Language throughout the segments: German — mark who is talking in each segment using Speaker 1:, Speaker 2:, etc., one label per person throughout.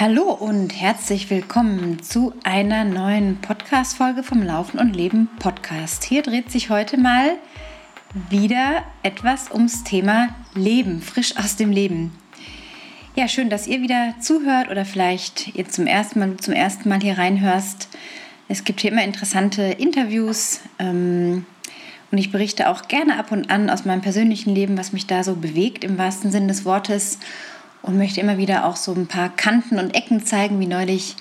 Speaker 1: Hallo und herzlich willkommen zu einer neuen Podcast-Folge vom Laufen und Leben Podcast. Hier dreht sich heute mal wieder etwas ums Thema Leben, frisch aus dem Leben. Ja, schön, dass ihr wieder zuhört oder vielleicht ihr zum ersten Mal, zum ersten Mal hier reinhörst. Es gibt hier immer interessante Interviews ähm, und ich berichte auch gerne ab und an aus meinem persönlichen Leben, was mich da so bewegt im wahrsten Sinne des Wortes und möchte immer wieder auch so ein paar Kanten und Ecken zeigen, wie neulich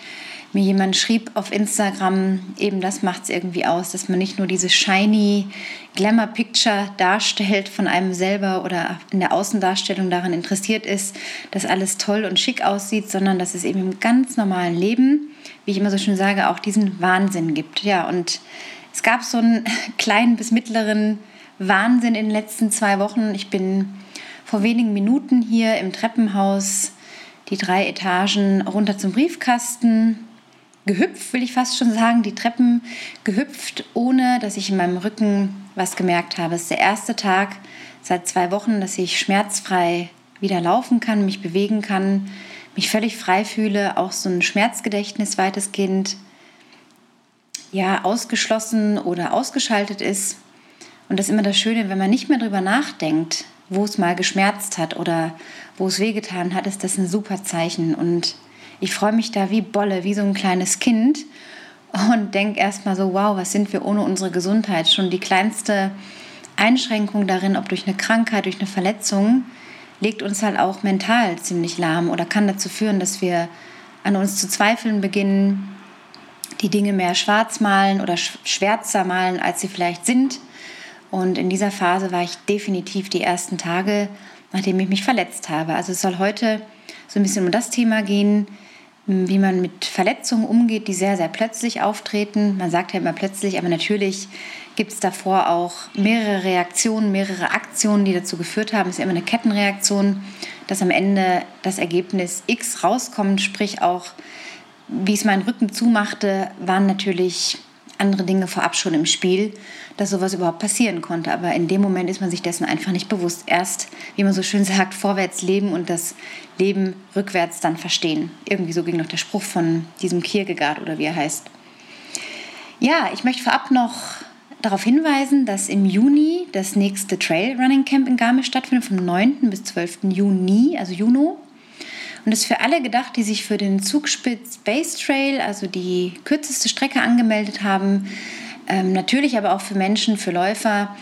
Speaker 1: mir jemand schrieb auf Instagram, eben das macht es irgendwie aus, dass man nicht nur diese shiny Glamour-Picture darstellt von einem selber oder in der Außendarstellung daran interessiert ist, dass alles toll und schick aussieht, sondern dass es eben im ganz normalen Leben, wie ich immer so schön sage, auch diesen Wahnsinn gibt. Ja, und es gab so einen kleinen bis mittleren Wahnsinn in den letzten zwei Wochen. Ich bin vor wenigen Minuten hier im Treppenhaus die drei Etagen runter zum Briefkasten gehüpft, will ich fast schon sagen, die Treppen gehüpft, ohne dass ich in meinem Rücken was gemerkt habe. Es ist der erste Tag seit zwei Wochen, dass ich schmerzfrei wieder laufen kann, mich bewegen kann, mich völlig frei fühle, auch so ein Schmerzgedächtnis weitestgehend ja, ausgeschlossen oder ausgeschaltet ist. Und das ist immer das Schöne, wenn man nicht mehr darüber nachdenkt, wo es mal geschmerzt hat oder wo es wehgetan hat, ist das ein super Zeichen. Und ich freue mich da wie Bolle, wie so ein kleines Kind und denke erstmal so, wow, was sind wir ohne unsere Gesundheit? Schon die kleinste Einschränkung darin, ob durch eine Krankheit, durch eine Verletzung, legt uns halt auch mental ziemlich lahm oder kann dazu führen, dass wir an uns zu zweifeln beginnen, die Dinge mehr schwarz malen oder schwärzer malen, als sie vielleicht sind und in dieser Phase war ich definitiv die ersten Tage, nachdem ich mich verletzt habe. Also es soll heute so ein bisschen um das Thema gehen, wie man mit Verletzungen umgeht, die sehr, sehr plötzlich auftreten. Man sagt ja immer plötzlich, aber natürlich gibt es davor auch mehrere Reaktionen, mehrere Aktionen, die dazu geführt haben. Es ist immer eine Kettenreaktion, dass am Ende das Ergebnis X rauskommt, sprich auch, wie es meinen Rücken zumachte, waren natürlich andere Dinge vorab schon im Spiel, dass sowas überhaupt passieren konnte. Aber in dem Moment ist man sich dessen einfach nicht bewusst. Erst, wie man so schön sagt, vorwärts leben und das Leben rückwärts dann verstehen. Irgendwie so ging noch der Spruch von diesem Kierkegaard oder wie er heißt. Ja, ich möchte vorab noch darauf hinweisen, dass im Juni das nächste Trailrunning Camp in Garmisch stattfindet, vom 9. bis 12. Juni, also Juno. Und ist für alle gedacht, die sich für den Zugspitz Base Trail, also die kürzeste Strecke angemeldet haben. Ähm, natürlich aber auch für Menschen, für Läufer,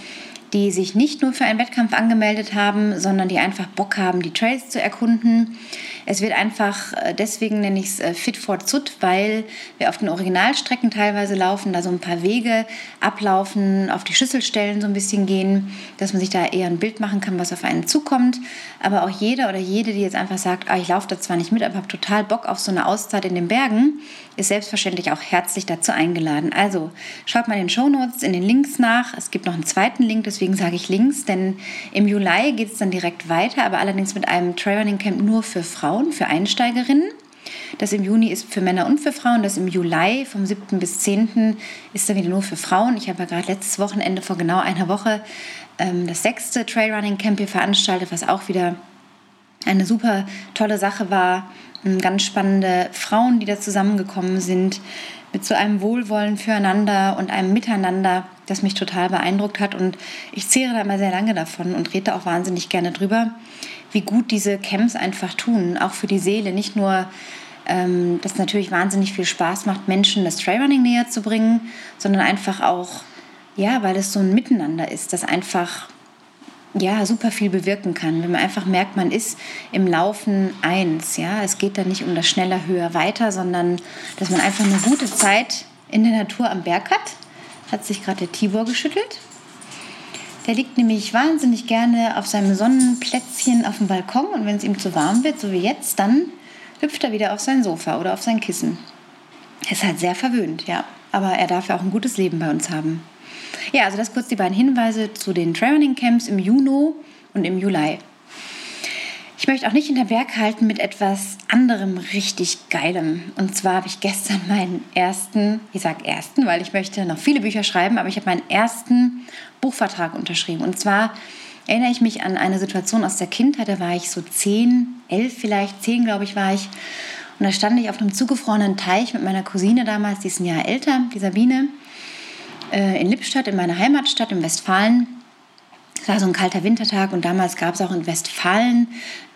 Speaker 1: die sich nicht nur für einen Wettkampf angemeldet haben, sondern die einfach Bock haben, die Trails zu erkunden. Es wird einfach, äh, deswegen nenne ich es äh, Fit for Zut, weil wir auf den Originalstrecken teilweise laufen, da so ein paar Wege ablaufen, auf die Schüsselstellen so ein bisschen gehen, dass man sich da eher ein Bild machen kann, was auf einen zukommt. Aber auch jeder oder jede, die jetzt einfach sagt, ah, ich laufe da zwar nicht mit, aber habe total Bock auf so eine Auszeit in den Bergen, ist selbstverständlich auch herzlich dazu eingeladen. Also schaut mal in den Show Notes, in den Links nach. Es gibt noch einen zweiten Link, deswegen sage ich Links, denn im Juli geht es dann direkt weiter, aber allerdings mit einem Trailrunning Camp nur für Frauen. Frauen, für Einsteigerinnen. Das im Juni ist für Männer und für Frauen. Das im Juli vom 7. bis 10. ist dann wieder nur für Frauen. Ich habe ja gerade letztes Wochenende vor genau einer Woche ähm, das sechste Trailrunning Camp hier veranstaltet, was auch wieder eine super tolle Sache war. Ähm, ganz spannende Frauen, die da zusammengekommen sind, mit so einem Wohlwollen füreinander und einem Miteinander, das mich total beeindruckt hat. Und ich zehre da immer sehr lange davon und rede auch wahnsinnig gerne drüber wie gut diese Camps einfach tun, auch für die Seele. Nicht nur, ähm, dass natürlich wahnsinnig viel Spaß macht, Menschen das Trailrunning näher zu bringen, sondern einfach auch, ja, weil es so ein Miteinander ist, das einfach ja, super viel bewirken kann. Wenn man einfach merkt, man ist im Laufen eins. Ja? Es geht da nicht um das schneller, höher, weiter, sondern dass man einfach eine gute Zeit in der Natur am Berg hat. Hat sich gerade der Tibor geschüttelt. Der liegt nämlich wahnsinnig gerne auf seinem Sonnenplätzchen auf dem Balkon und wenn es ihm zu warm wird, so wie jetzt, dann hüpft er wieder auf sein Sofa oder auf sein Kissen. Er ist halt sehr verwöhnt, ja. Aber er darf ja auch ein gutes Leben bei uns haben. Ja, also das kurz die beiden Hinweise zu den Training Camps im Juni und im Juli. Ich möchte auch nicht hinter Berg halten mit etwas anderem richtig Geilem. Und zwar habe ich gestern meinen ersten, ich sage ersten, weil ich möchte noch viele Bücher schreiben, aber ich habe meinen ersten Buchvertrag unterschrieben. Und zwar erinnere ich mich an eine Situation aus der Kindheit, da war ich so zehn, elf vielleicht, zehn glaube ich war ich. Und da stand ich auf einem zugefrorenen Teich mit meiner Cousine damals, die ist ein Jahr älter, die Sabine, äh, in Lippstadt, in meiner Heimatstadt, in Westfalen. Es war so ein kalter Wintertag und damals gab es auch in Westfalen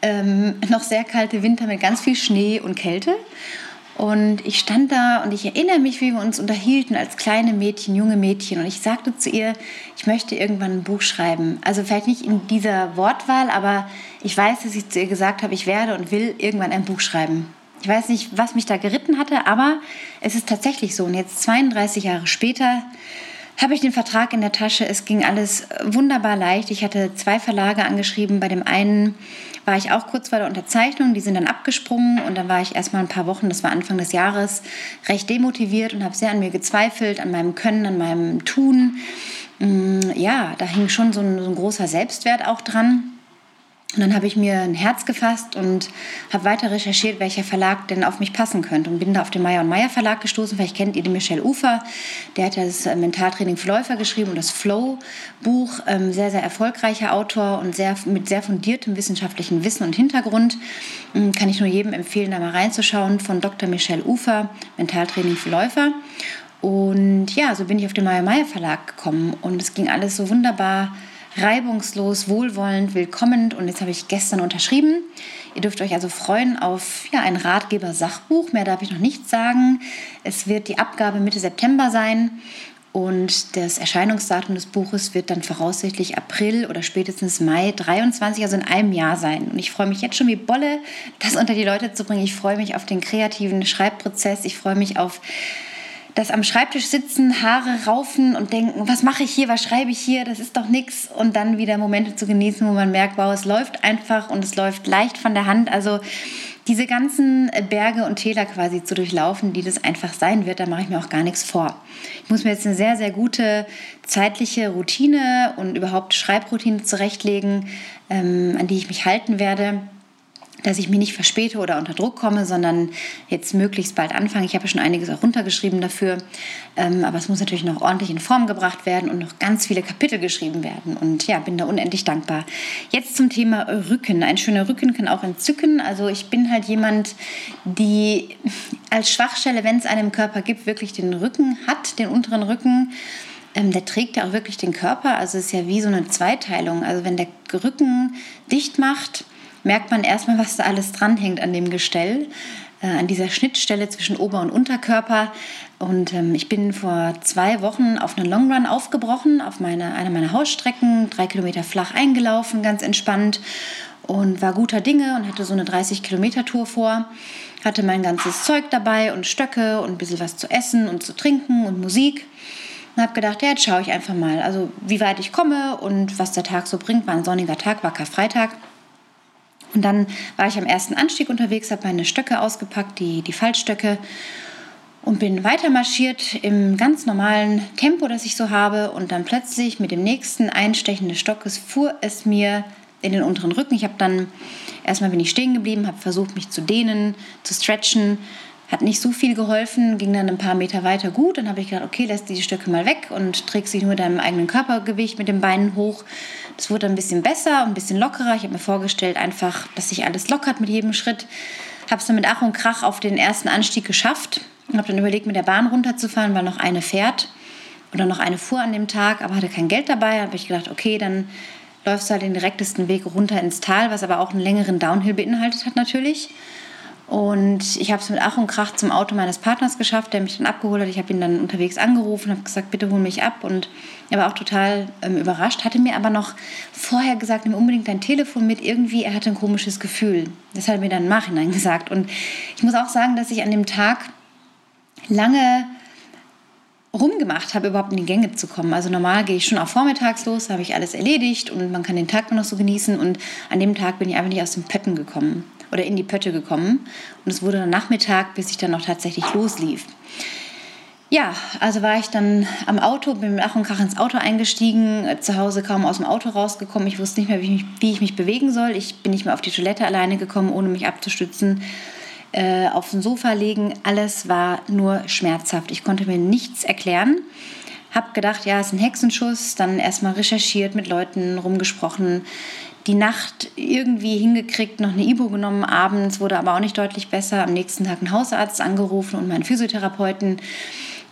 Speaker 1: ähm, noch sehr kalte Winter mit ganz viel Schnee und Kälte. Und ich stand da und ich erinnere mich, wie wir uns unterhielten als kleine Mädchen, junge Mädchen. Und ich sagte zu ihr, ich möchte irgendwann ein Buch schreiben. Also vielleicht nicht in dieser Wortwahl, aber ich weiß, dass ich zu ihr gesagt habe, ich werde und will irgendwann ein Buch schreiben. Ich weiß nicht, was mich da geritten hatte, aber es ist tatsächlich so. Und jetzt 32 Jahre später habe ich den Vertrag in der Tasche. Es ging alles wunderbar leicht. Ich hatte zwei Verlage angeschrieben. Bei dem einen war ich auch kurz vor der Unterzeichnung. Die sind dann abgesprungen und dann war ich erstmal ein paar Wochen, das war Anfang des Jahres, recht demotiviert und habe sehr an mir gezweifelt, an meinem Können, an meinem Tun. Mm, ja, da hing schon so ein, so ein großer Selbstwert auch dran. Und dann habe ich mir ein Herz gefasst und habe weiter recherchiert, welcher Verlag denn auf mich passen könnte. Und bin da auf den Meyer und Meyer Verlag gestoßen. Vielleicht kennt ihr den Michel Ufer. Der hat das äh, Mentaltraining für Läufer geschrieben und das Flow-Buch. Ähm, sehr, sehr erfolgreicher Autor und sehr, mit sehr fundiertem wissenschaftlichen Wissen und Hintergrund. Ähm, kann ich nur jedem empfehlen, da mal reinzuschauen. Von Dr. Michel Ufer, Mentaltraining für Läufer. Und ja, so bin ich auf den Meyer Meyer Verlag gekommen. Und es ging alles so wunderbar reibungslos, wohlwollend, willkommend. Und jetzt habe ich gestern unterschrieben. Ihr dürft euch also freuen auf ja, ein Ratgeber-Sachbuch. Mehr darf ich noch nicht sagen. Es wird die Abgabe Mitte September sein. Und das Erscheinungsdatum des Buches wird dann voraussichtlich April oder spätestens Mai 23, also in einem Jahr sein. Und ich freue mich jetzt schon wie Bolle, das unter die Leute zu bringen. Ich freue mich auf den kreativen Schreibprozess. Ich freue mich auf das am Schreibtisch sitzen, Haare raufen und denken, was mache ich hier, was schreibe ich hier, das ist doch nichts. Und dann wieder Momente zu genießen, wo man merkt, wow, es läuft einfach und es läuft leicht von der Hand. Also diese ganzen Berge und Täler quasi zu durchlaufen, die das einfach sein wird, da mache ich mir auch gar nichts vor. Ich muss mir jetzt eine sehr, sehr gute zeitliche Routine und überhaupt Schreibroutine zurechtlegen, ähm, an die ich mich halten werde dass ich mich nicht verspäte oder unter Druck komme, sondern jetzt möglichst bald anfange. Ich habe ja schon einiges auch runtergeschrieben dafür, ähm, aber es muss natürlich noch ordentlich in Form gebracht werden und noch ganz viele Kapitel geschrieben werden. Und ja, bin da unendlich dankbar. Jetzt zum Thema Rücken. Ein schöner Rücken kann auch entzücken. Also ich bin halt jemand, die als Schwachstelle, wenn es einem Körper gibt, wirklich den Rücken hat, den unteren Rücken. Ähm, der trägt ja auch wirklich den Körper. Also es ist ja wie so eine Zweiteilung. Also wenn der Rücken dicht macht, merkt man erstmal, was da alles dranhängt an dem Gestell, äh, an dieser Schnittstelle zwischen Ober- und Unterkörper. Und ähm, ich bin vor zwei Wochen auf einen Long Run aufgebrochen, auf meine, eine meiner Hausstrecken, drei Kilometer flach eingelaufen, ganz entspannt und war guter Dinge und hatte so eine 30 Kilometer Tour vor. Hatte mein ganzes Zeug dabei und Stöcke und ein bisschen was zu essen und zu trinken und Musik. Und habe gedacht, ja, jetzt schaue ich einfach mal, also wie weit ich komme und was der Tag so bringt. War ein sonniger Tag, war Karfreitag. Und dann war ich am ersten Anstieg unterwegs, habe meine Stöcke ausgepackt, die, die Fallstöcke und bin weiter marschiert im ganz normalen Tempo, das ich so habe. Und dann plötzlich mit dem nächsten Einstechen des Stockes fuhr es mir in den unteren Rücken. Ich habe dann erstmal bin ich stehen geblieben, habe versucht, mich zu dehnen, zu stretchen. Hat nicht so viel geholfen, ging dann ein paar Meter weiter gut. Dann habe ich gedacht, okay, lass die Stöcke mal weg und träg sie nur deinem eigenen Körpergewicht mit den Beinen hoch. Das wurde ein bisschen besser und ein bisschen lockerer. Ich habe mir vorgestellt, einfach, dass sich alles lockert mit jedem Schritt. Habe es dann mit Ach und Krach auf den ersten Anstieg geschafft und habe dann überlegt, mit der Bahn runterzufahren, weil noch eine fährt oder noch eine fuhr an dem Tag, aber hatte kein Geld dabei. Da habe ich gedacht, okay, dann läufst du halt den direktesten Weg runter ins Tal, was aber auch einen längeren Downhill beinhaltet hat natürlich. Und ich habe es mit Ach und Krach zum Auto meines Partners geschafft, der mich dann abgeholt hat. Ich habe ihn dann unterwegs angerufen, habe gesagt, bitte hol mich ab. Und er war auch total ähm, überrascht, hatte mir aber noch vorher gesagt, nimm unbedingt dein Telefon mit. Irgendwie, er hatte ein komisches Gefühl. Das hat er mir dann im Nachhinein gesagt. Und ich muss auch sagen, dass ich an dem Tag lange rumgemacht habe, überhaupt in die Gänge zu kommen. Also normal gehe ich schon auch vormittags los, habe ich alles erledigt und man kann den Tag nur noch so genießen. Und an dem Tag bin ich einfach nicht aus den Pötten gekommen oder in die Pötte gekommen. Und es wurde dann Nachmittag, bis ich dann noch tatsächlich loslief. Ja, also war ich dann am Auto, bin mit Ach und Krach ins Auto eingestiegen, zu Hause kaum aus dem Auto rausgekommen. Ich wusste nicht mehr, wie ich, mich, wie ich mich bewegen soll. Ich bin nicht mehr auf die Toilette alleine gekommen, ohne mich abzustützen. Äh, auf dem Sofa legen, alles war nur schmerzhaft. Ich konnte mir nichts erklären. Hab gedacht, ja, es ist ein Hexenschuss. Dann erstmal recherchiert, mit Leuten rumgesprochen, die Nacht irgendwie hingekriegt, noch eine Ibo genommen abends, wurde aber auch nicht deutlich besser. Am nächsten Tag einen Hausarzt angerufen und meinen Physiotherapeuten.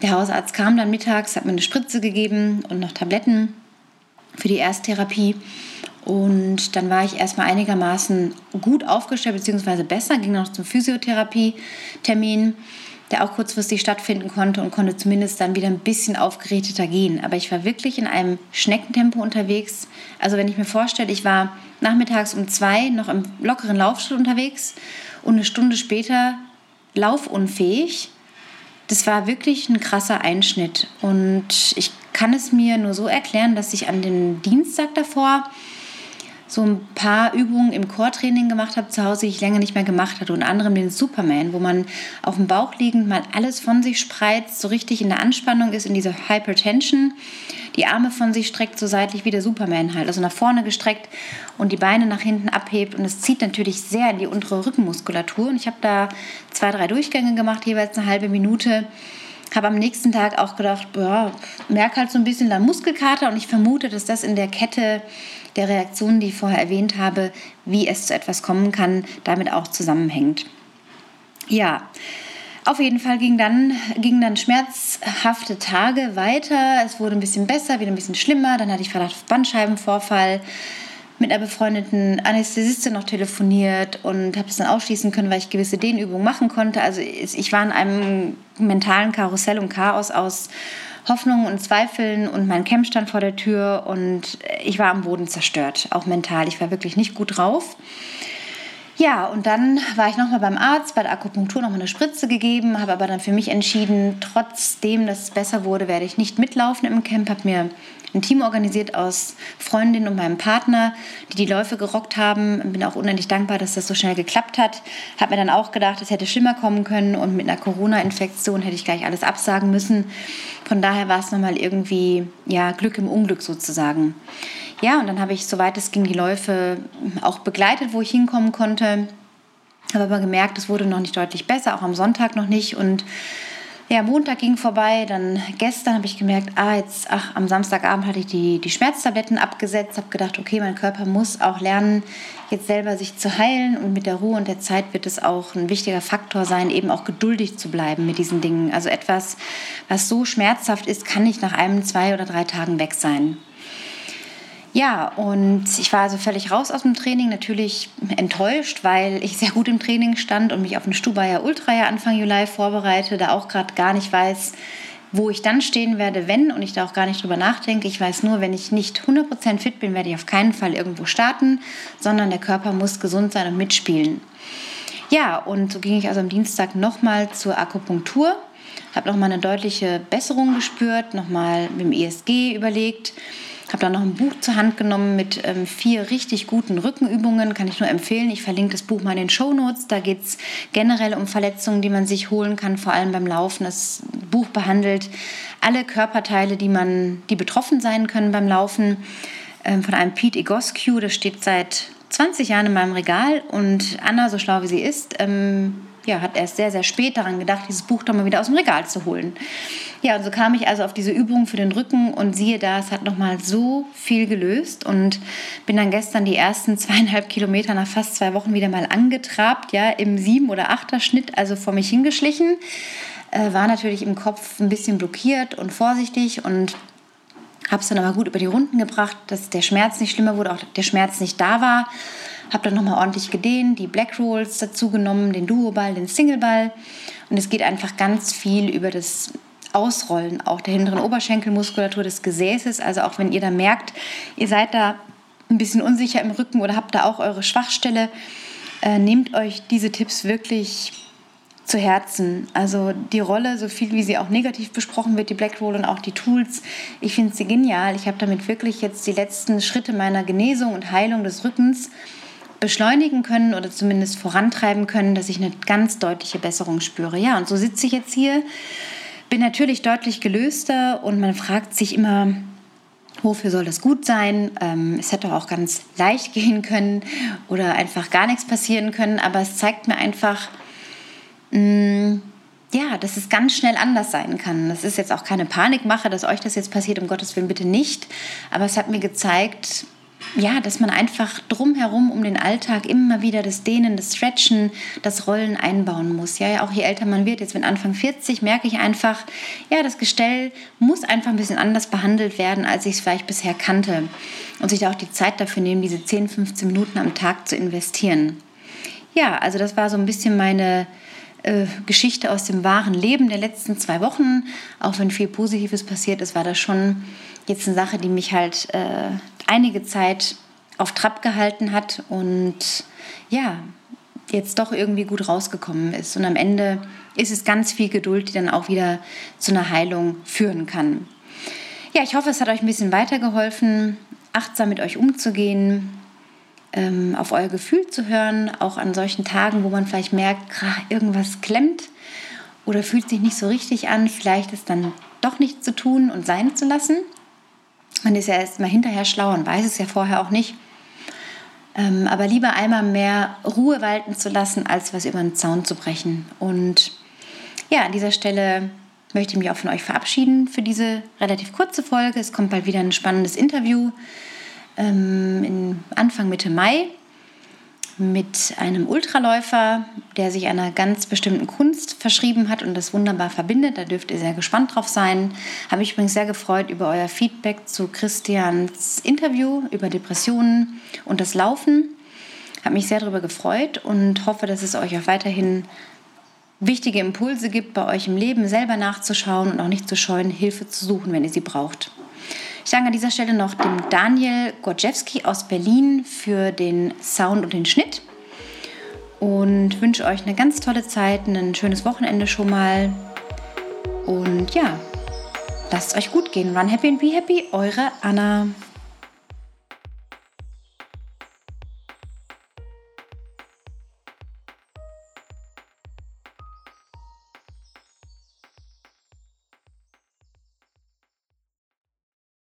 Speaker 1: Der Hausarzt kam dann mittags, hat mir eine Spritze gegeben und noch Tabletten für die Ersttherapie. Und dann war ich erstmal einigermaßen gut aufgestellt, beziehungsweise besser, ging noch zum Physiotherapie-Termin der auch kurzfristig stattfinden konnte und konnte zumindest dann wieder ein bisschen aufgeräteter gehen. Aber ich war wirklich in einem Schneckentempo unterwegs. Also wenn ich mir vorstelle, ich war nachmittags um zwei noch im lockeren Laufschritt unterwegs und eine Stunde später laufunfähig. Das war wirklich ein krasser Einschnitt. Und ich kann es mir nur so erklären, dass ich an dem Dienstag davor so ein paar Übungen im Core-Training gemacht habe zu Hause, die ich länger nicht mehr gemacht hatte. Unter anderem den Superman, wo man auf dem Bauch liegend mal alles von sich spreizt, so richtig in der Anspannung ist, in dieser Hypertension, die Arme von sich streckt, so seitlich wie der Superman halt, also nach vorne gestreckt und die Beine nach hinten abhebt. Und es zieht natürlich sehr in die untere Rückenmuskulatur. Und ich habe da zwei, drei Durchgänge gemacht, jeweils eine halbe Minute habe am nächsten Tag auch gedacht, ja, merke halt so ein bisschen dann Muskelkater und ich vermute, dass das in der Kette der Reaktionen, die ich vorher erwähnt habe, wie es zu etwas kommen kann, damit auch zusammenhängt. Ja, auf jeden Fall ging dann, gingen dann schmerzhafte Tage weiter. Es wurde ein bisschen besser, wieder ein bisschen schlimmer. Dann hatte ich Verdacht auf Bandscheibenvorfall mit einer befreundeten Anästhesistin noch telefoniert und habe es dann ausschließen können, weil ich gewisse Dehnübungen machen konnte. Also ich war in einem mentalen Karussell und Chaos aus Hoffnungen und Zweifeln und mein Camp stand vor der Tür und ich war am Boden zerstört, auch mental. Ich war wirklich nicht gut drauf. Ja, und dann war ich nochmal beim Arzt, bei der Akupunktur nochmal eine Spritze gegeben, habe aber dann für mich entschieden, trotzdem, dass es besser wurde, werde ich nicht mitlaufen im Camp, habe mir ein Team organisiert aus Freundinnen und meinem Partner, die die Läufe gerockt haben. Bin auch unendlich dankbar, dass das so schnell geklappt hat. Habe mir dann auch gedacht, es hätte schlimmer kommen können und mit einer Corona-Infektion hätte ich gleich alles absagen müssen. Von daher war es nochmal irgendwie ja, Glück im Unglück sozusagen. Ja, und dann habe ich, soweit es ging, die Läufe auch begleitet, wo ich hinkommen konnte. Habe aber gemerkt, es wurde noch nicht deutlich besser, auch am Sonntag noch nicht. Und ja, Montag ging vorbei, dann gestern habe ich gemerkt, ah, jetzt, ach, am Samstagabend hatte ich die, die Schmerztabletten abgesetzt, habe gedacht, okay, mein Körper muss auch lernen, jetzt selber sich zu heilen und mit der Ruhe und der Zeit wird es auch ein wichtiger Faktor sein, eben auch geduldig zu bleiben mit diesen Dingen. Also etwas, was so schmerzhaft ist, kann nicht nach einem, zwei oder drei Tagen weg sein. Ja, und ich war also völlig raus aus dem Training, natürlich enttäuscht, weil ich sehr gut im Training stand und mich auf eine Stubaier Ultra ja Anfang Juli vorbereite, da auch gerade gar nicht weiß, wo ich dann stehen werde, wenn und ich da auch gar nicht drüber nachdenke. Ich weiß nur, wenn ich nicht 100% fit bin, werde ich auf keinen Fall irgendwo starten, sondern der Körper muss gesund sein und mitspielen. Ja, und so ging ich also am Dienstag nochmal zur Akupunktur, habe nochmal eine deutliche Besserung gespürt, nochmal mit dem ESG überlegt habe dann noch ein Buch zur Hand genommen mit ähm, vier richtig guten Rückenübungen, kann ich nur empfehlen. Ich verlinke das Buch mal in den Show Notes. Da geht es generell um Verletzungen, die man sich holen kann, vor allem beim Laufen. Das Buch behandelt alle Körperteile, die, man, die betroffen sein können beim Laufen. Ähm, von einem Pete Egoscu, das steht seit 20 Jahren in meinem Regal. Und Anna, so schlau wie sie ist, ähm, ja, hat erst sehr, sehr spät daran gedacht, dieses Buch doch mal wieder aus dem Regal zu holen. Ja, und so kam ich also auf diese Übung für den Rücken und siehe da, es hat nochmal so viel gelöst und bin dann gestern die ersten zweieinhalb Kilometer nach fast zwei Wochen wieder mal angetrabt, ja, im sieben- oder achter Schnitt, also vor mich hingeschlichen. Äh, war natürlich im Kopf ein bisschen blockiert und vorsichtig und habe es dann aber gut über die Runden gebracht, dass der Schmerz nicht schlimmer wurde, auch der Schmerz nicht da war. Habe dann nochmal ordentlich gedehnt, die Black Rolls dazu genommen, den Duo-Ball, den Single-Ball. Und es geht einfach ganz viel über das Ausrollen auch der hinteren Oberschenkelmuskulatur des Gesäßes. Also auch wenn ihr da merkt, ihr seid da ein bisschen unsicher im Rücken oder habt da auch eure Schwachstelle, äh, nehmt euch diese Tipps wirklich zu Herzen. Also die Rolle, so viel wie sie auch negativ besprochen wird, die Black Roll und auch die Tools, ich finde sie genial. Ich habe damit wirklich jetzt die letzten Schritte meiner Genesung und Heilung des Rückens beschleunigen können oder zumindest vorantreiben können, dass ich eine ganz deutliche Besserung spüre. Ja, und so sitze ich jetzt hier, bin natürlich deutlich gelöster und man fragt sich immer, wofür soll das gut sein? Ähm, es hätte auch ganz leicht gehen können oder einfach gar nichts passieren können, aber es zeigt mir einfach, mh, mm, ja, dass es ganz schnell anders sein kann. Das ist jetzt auch keine Panikmache, dass euch das jetzt passiert, um Gottes Willen bitte nicht. Aber es hat mir gezeigt, ja, dass man einfach drumherum um den Alltag immer wieder das Dehnen, das Stretchen, das Rollen einbauen muss. Ja, auch je älter man wird, jetzt mit Anfang 40, merke ich einfach, ja, das Gestell muss einfach ein bisschen anders behandelt werden, als ich es vielleicht bisher kannte. Und sich da auch die Zeit dafür nehmen, diese 10, 15 Minuten am Tag zu investieren. Ja, also das war so ein bisschen meine äh, Geschichte aus dem wahren Leben der letzten zwei Wochen. Auch wenn viel Positives passiert ist, war das schon jetzt eine Sache, die mich halt äh, einige Zeit auf Trab gehalten hat und ja, jetzt doch irgendwie gut rausgekommen ist. Und am Ende ist es ganz viel Geduld, die dann auch wieder zu einer Heilung führen kann. Ja, ich hoffe, es hat euch ein bisschen weitergeholfen, achtsam mit euch umzugehen, ähm, auf euer Gefühl zu hören, auch an solchen Tagen, wo man vielleicht merkt, irgendwas klemmt oder fühlt sich nicht so richtig an, vielleicht ist dann doch nichts zu tun und sein zu lassen. Man ist ja erst mal hinterher schlau und weiß es ja vorher auch nicht. Ähm, aber lieber einmal mehr Ruhe walten zu lassen, als was über den Zaun zu brechen. Und ja, an dieser Stelle möchte ich mich auch von euch verabschieden für diese relativ kurze Folge. Es kommt bald wieder ein spannendes Interview ähm, Anfang Mitte Mai mit einem Ultraläufer, der sich einer ganz bestimmten Kunst verschrieben hat und das wunderbar verbindet. Da dürft ihr sehr gespannt drauf sein. Habe ich übrigens sehr gefreut über euer Feedback zu Christians Interview über Depressionen und das Laufen. Habe mich sehr darüber gefreut und hoffe, dass es euch auch weiterhin wichtige Impulse gibt, bei euch im Leben selber nachzuschauen und auch nicht zu scheuen, Hilfe zu suchen, wenn ihr sie braucht. Ich danke an dieser Stelle noch dem Daniel Gorczewski aus Berlin für den Sound und den Schnitt und wünsche euch eine ganz tolle Zeit, ein schönes Wochenende schon mal. Und ja, lasst es euch gut gehen. Run happy and be happy, eure Anna.